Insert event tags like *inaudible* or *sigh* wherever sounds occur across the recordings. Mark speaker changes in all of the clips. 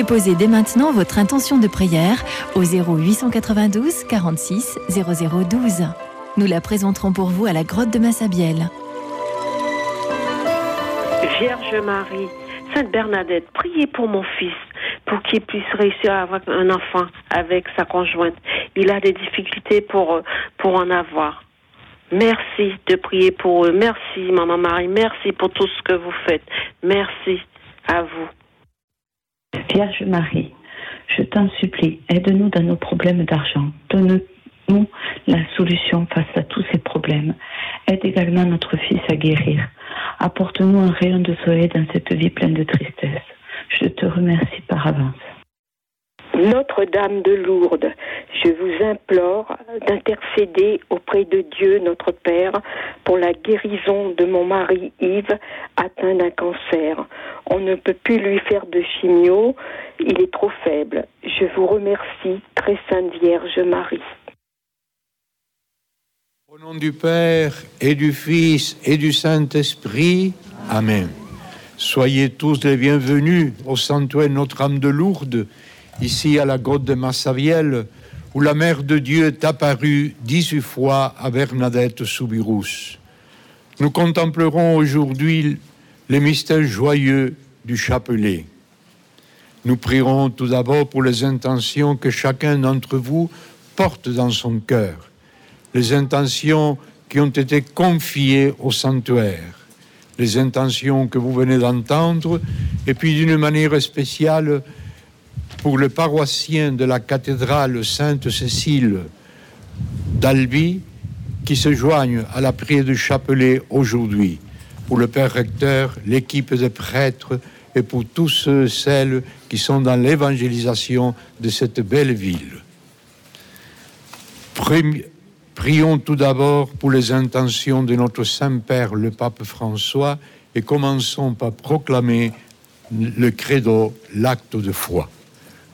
Speaker 1: Déposez dès maintenant votre intention de prière au 0892 46 0012. Nous la présenterons pour vous à la grotte de Massabielle.
Speaker 2: Vierge Marie, Sainte Bernadette, priez pour mon fils, pour qu'il puisse réussir à avoir un enfant avec sa conjointe. Il a des difficultés pour, pour en avoir. Merci de prier pour eux. Merci, Maman Marie. Merci pour tout ce que vous faites. Merci à vous.
Speaker 3: Vierge Marie, je t'en supplie, aide-nous dans nos problèmes d'argent. Donne-nous la solution face à tous ces problèmes. Aide également notre fils à guérir. Apporte-nous un rayon de soleil dans cette vie pleine de tristesse. Je te remercie par avance.
Speaker 2: Notre-Dame de Lourdes, je vous implore d'intercéder auprès de Dieu notre Père pour la guérison de mon mari Yves atteint d'un cancer. On ne peut plus lui faire de chimio, il est trop faible. Je vous remercie, très sainte Vierge Marie.
Speaker 4: Au nom du Père et du Fils et du Saint-Esprit, Amen. Soyez tous les bienvenus au sanctuaire Notre-Dame de Lourdes ici à la grotte de Massavielle, où la Mère de Dieu est apparue 18 fois à Bernadette Soubirous. Nous contemplerons aujourd'hui les mystères joyeux du chapelet. Nous prierons tout d'abord pour les intentions que chacun d'entre vous porte dans son cœur, les intentions qui ont été confiées au sanctuaire, les intentions que vous venez d'entendre, et puis d'une manière spéciale, pour le paroissien de la cathédrale Sainte-Cécile d'Albi qui se joignent à la prière du chapelet aujourd'hui, pour le Père recteur, l'équipe des prêtres et pour tous ceux celles qui sont dans l'évangélisation de cette belle ville. Prions tout d'abord pour les intentions de notre Saint-Père, le Pape François, et commençons par proclamer le credo, l'acte de foi.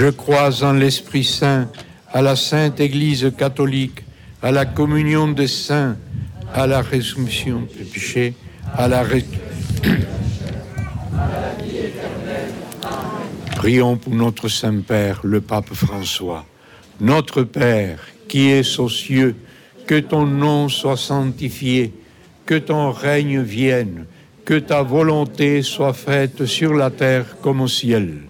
Speaker 4: Je crois en l'Esprit Saint, à la Sainte Église catholique, à la communion des saints, à la résurrection des péchés, à la ré... *coughs* Prions pour notre Saint-Père, le Pape François. Notre Père, qui es aux cieux, que ton nom soit sanctifié, que ton règne vienne, que ta volonté soit faite sur la terre comme au ciel.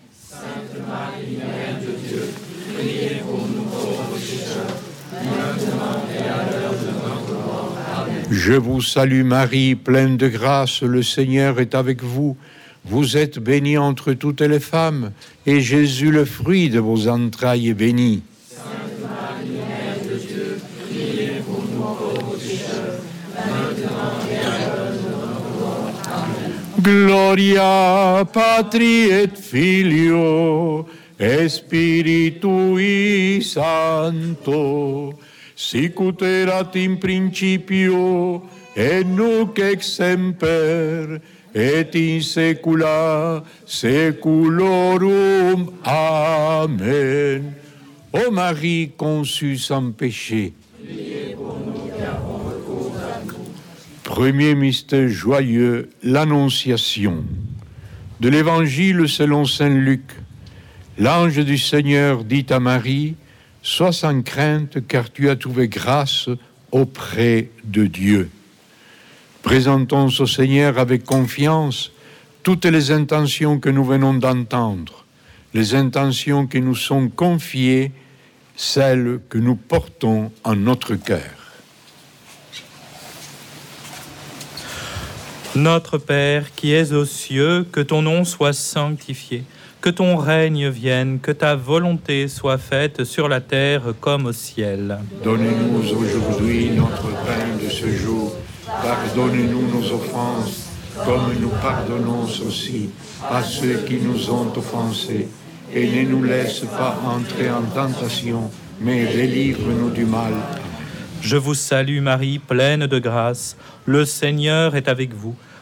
Speaker 4: Je vous salue Marie, pleine de grâce, le Seigneur est avec vous. Vous êtes bénie entre toutes les femmes, et Jésus, le fruit de vos entrailles, est béni.
Speaker 5: Sainte Marie, priez
Speaker 4: Gloria Patri et Filio Spiritui Sancto, sicut erat in principio et nunc ex semper et in saecula saeculorum. Amen. Ô Marie conçue sans péché, Premier mystère joyeux, l'Annonciation. De l'Évangile selon Saint Luc. L'ange du Seigneur dit à Marie, Sois sans crainte car tu as trouvé grâce auprès de Dieu. Présentons au Seigneur avec confiance toutes les intentions que nous venons d'entendre, les intentions qui nous sont confiées, celles que nous portons en notre cœur.
Speaker 6: Notre Père qui es aux cieux, que ton nom soit sanctifié, que ton règne vienne, que ta volonté soit faite sur la terre comme au ciel.
Speaker 4: Donnez-nous aujourd'hui notre pain de ce jour. Pardonnez-nous nos offenses, comme nous pardonnons aussi à ceux qui nous ont offensés. Et ne nous laisse pas entrer en tentation, mais délivre-nous du mal.
Speaker 6: Je vous salue Marie, pleine de grâce. Le Seigneur est avec vous.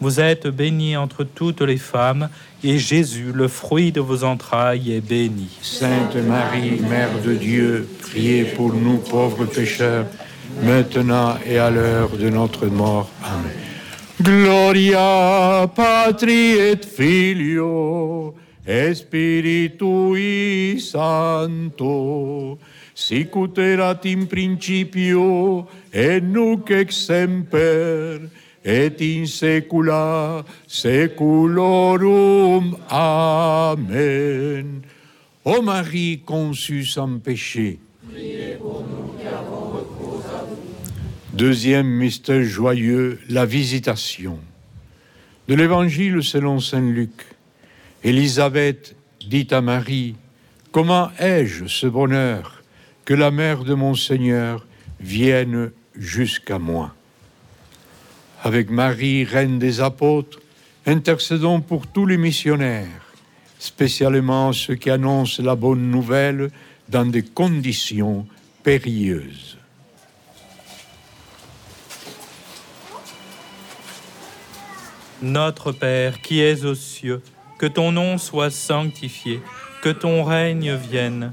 Speaker 6: Vous êtes bénie entre toutes les femmes, et Jésus, le fruit de vos entrailles, est béni.
Speaker 4: Sainte Marie, Mère de Dieu, priez pour nous pauvres pécheurs, maintenant et à l'heure de notre mort. Amen. Gloria Patri et Filio et Spiritui Sancto, in principio et nunc ex et in saecula saeculorum. Amen. Ô Marie conçue sans péché, Deuxième mystère joyeux, la visitation. De l'Évangile selon Saint Luc. Élisabeth dit à Marie, Comment ai-je ce bonheur que la mère de mon Seigneur vienne jusqu'à moi? Avec Marie, reine des apôtres, intercédons pour tous les missionnaires, spécialement ceux qui annoncent la bonne nouvelle dans des conditions périlleuses.
Speaker 6: Notre Père qui es aux cieux, que ton nom soit sanctifié, que ton règne vienne,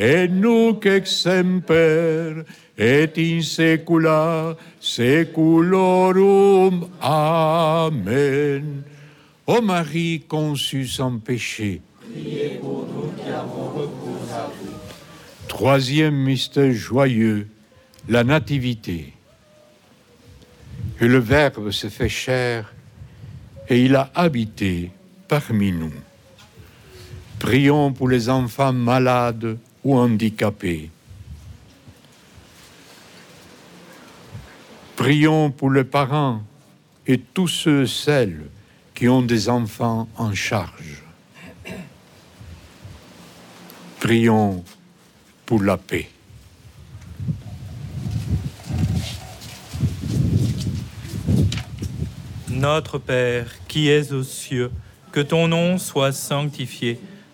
Speaker 4: et nunc et semper et in saecula saeculorum. Amen. Ô Marie conçue sans péché, Troisième mystère joyeux, la nativité. Et le Verbe se fait chair et il a habité parmi nous. Prions pour les enfants malades ou handicapés. Prions pour les parents et tous ceux, celles qui ont des enfants en charge. Prions pour la paix.
Speaker 6: Notre Père, qui es aux cieux, que ton nom soit sanctifié,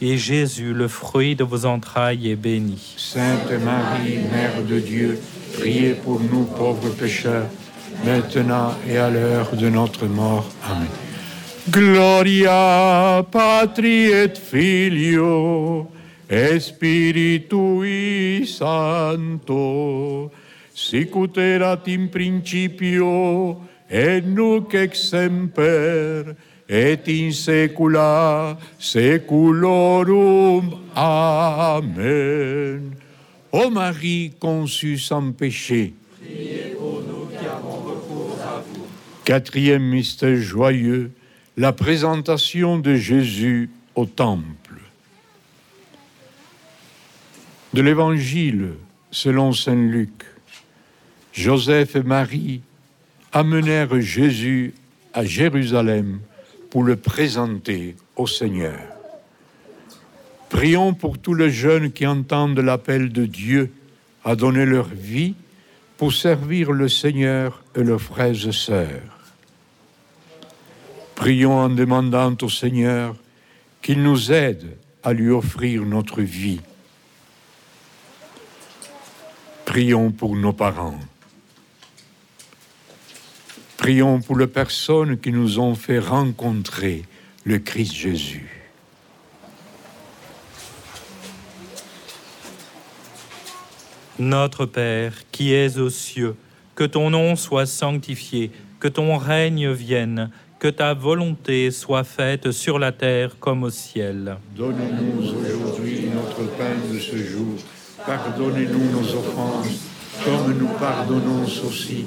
Speaker 6: Jésus, le fruit de vos entrailles, est béni.
Speaker 4: Sainte Marie, Mère de Dieu, priez pour nous pauvres pécheurs, maintenant et à l'heure de notre mort. Amen. Gloria Patri et Filio et Spiritui Sancto, sicut in principio et nunc et semper et in saecula saeculorum. Amen. Ô Marie conçue sans péché, Quatrième mystère joyeux, la présentation de Jésus au temple. De l'Évangile selon Saint Luc, Joseph et Marie amenèrent Jésus à Jérusalem pour le présenter au Seigneur. Prions pour tous les jeunes qui entendent l'appel de Dieu à donner leur vie pour servir le Seigneur et leurs frères et sœurs. Prions en demandant au Seigneur qu'il nous aide à lui offrir notre vie. Prions pour nos parents. Prions pour les personnes qui nous ont fait rencontrer le Christ Jésus.
Speaker 6: Notre Père, qui es aux cieux, que ton nom soit sanctifié, que ton règne vienne, que ta volonté soit faite sur la terre comme au ciel.
Speaker 4: Donne-nous aujourd'hui notre pain de ce jour. Pardonnez-nous nos offenses, comme nous pardonnons aussi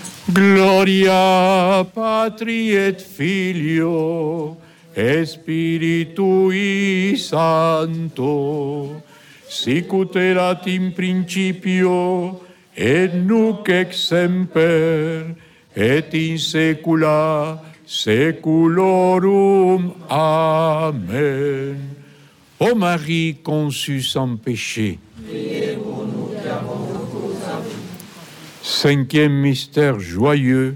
Speaker 4: Gloria Patri et Filio Spiritui Sancto, erat in principio et nunc et semper et in saecula saeculorum. Amen. Ô Marie conçue sans péché, Cinquième mystère joyeux,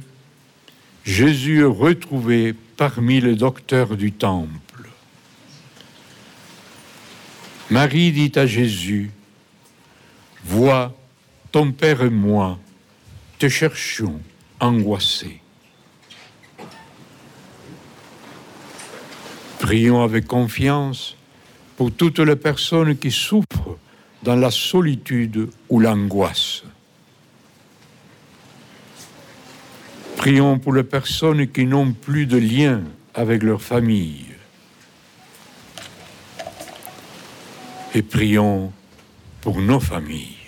Speaker 4: Jésus retrouvé parmi les docteurs du temple. Marie dit à Jésus, Vois, ton Père et moi te cherchons angoissés. Prions avec confiance pour toutes les personnes qui souffrent dans la solitude ou l'angoisse. Prions pour les personnes qui n'ont plus de lien avec leur famille. Et prions pour nos familles.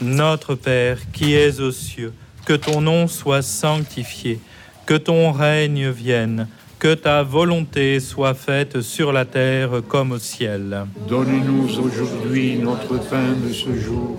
Speaker 6: Notre Père qui es aux cieux, que ton nom soit sanctifié, que ton règne vienne, Que ta volonté soit faite sur la terre comme au ciel.
Speaker 4: Donne-nous aujourd'hui notre pain de ce jour.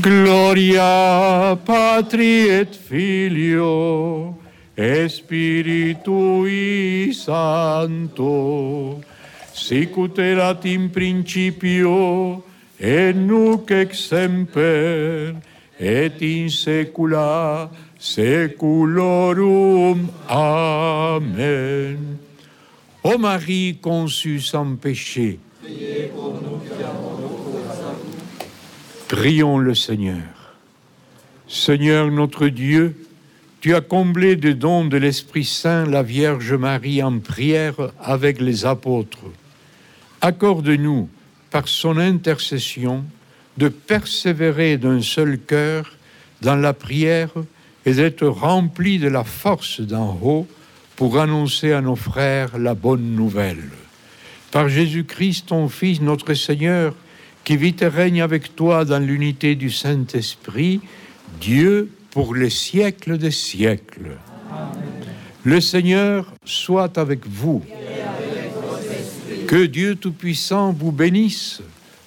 Speaker 4: Gloria Patri et Filio et Spiritui Sancto, sicut erat in principio et nunc semper et in saecula saeculorum. Amen. Ô Marie conçue sans péché, prions le Seigneur. Seigneur notre Dieu, tu as comblé de dons de l'Esprit Saint la Vierge Marie en prière avec les apôtres. Accorde-nous, par son intercession, de persévérer d'un seul cœur dans la prière et d'être remplis de la force d'en haut pour annoncer à nos frères la bonne nouvelle. Par Jésus-Christ, ton Fils, notre Seigneur, qui vit et règne avec toi dans l'unité du Saint-Esprit, Dieu pour les siècles des siècles. Le Seigneur soit avec vous. Que Dieu Tout-Puissant vous bénisse,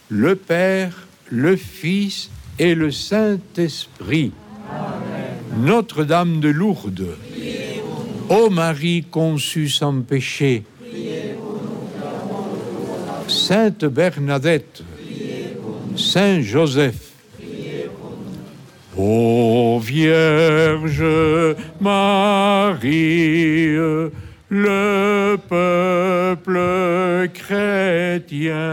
Speaker 4: le Père, le Fils et le Saint-Esprit. Notre-Dame de Lourdes, ô Marie conçue sans péché, Sainte Bernadette, Saint Joseph, Ô Vierge Marie, le peuple chrétien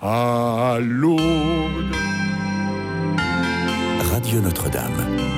Speaker 4: à.
Speaker 7: Radio Notre-Dame.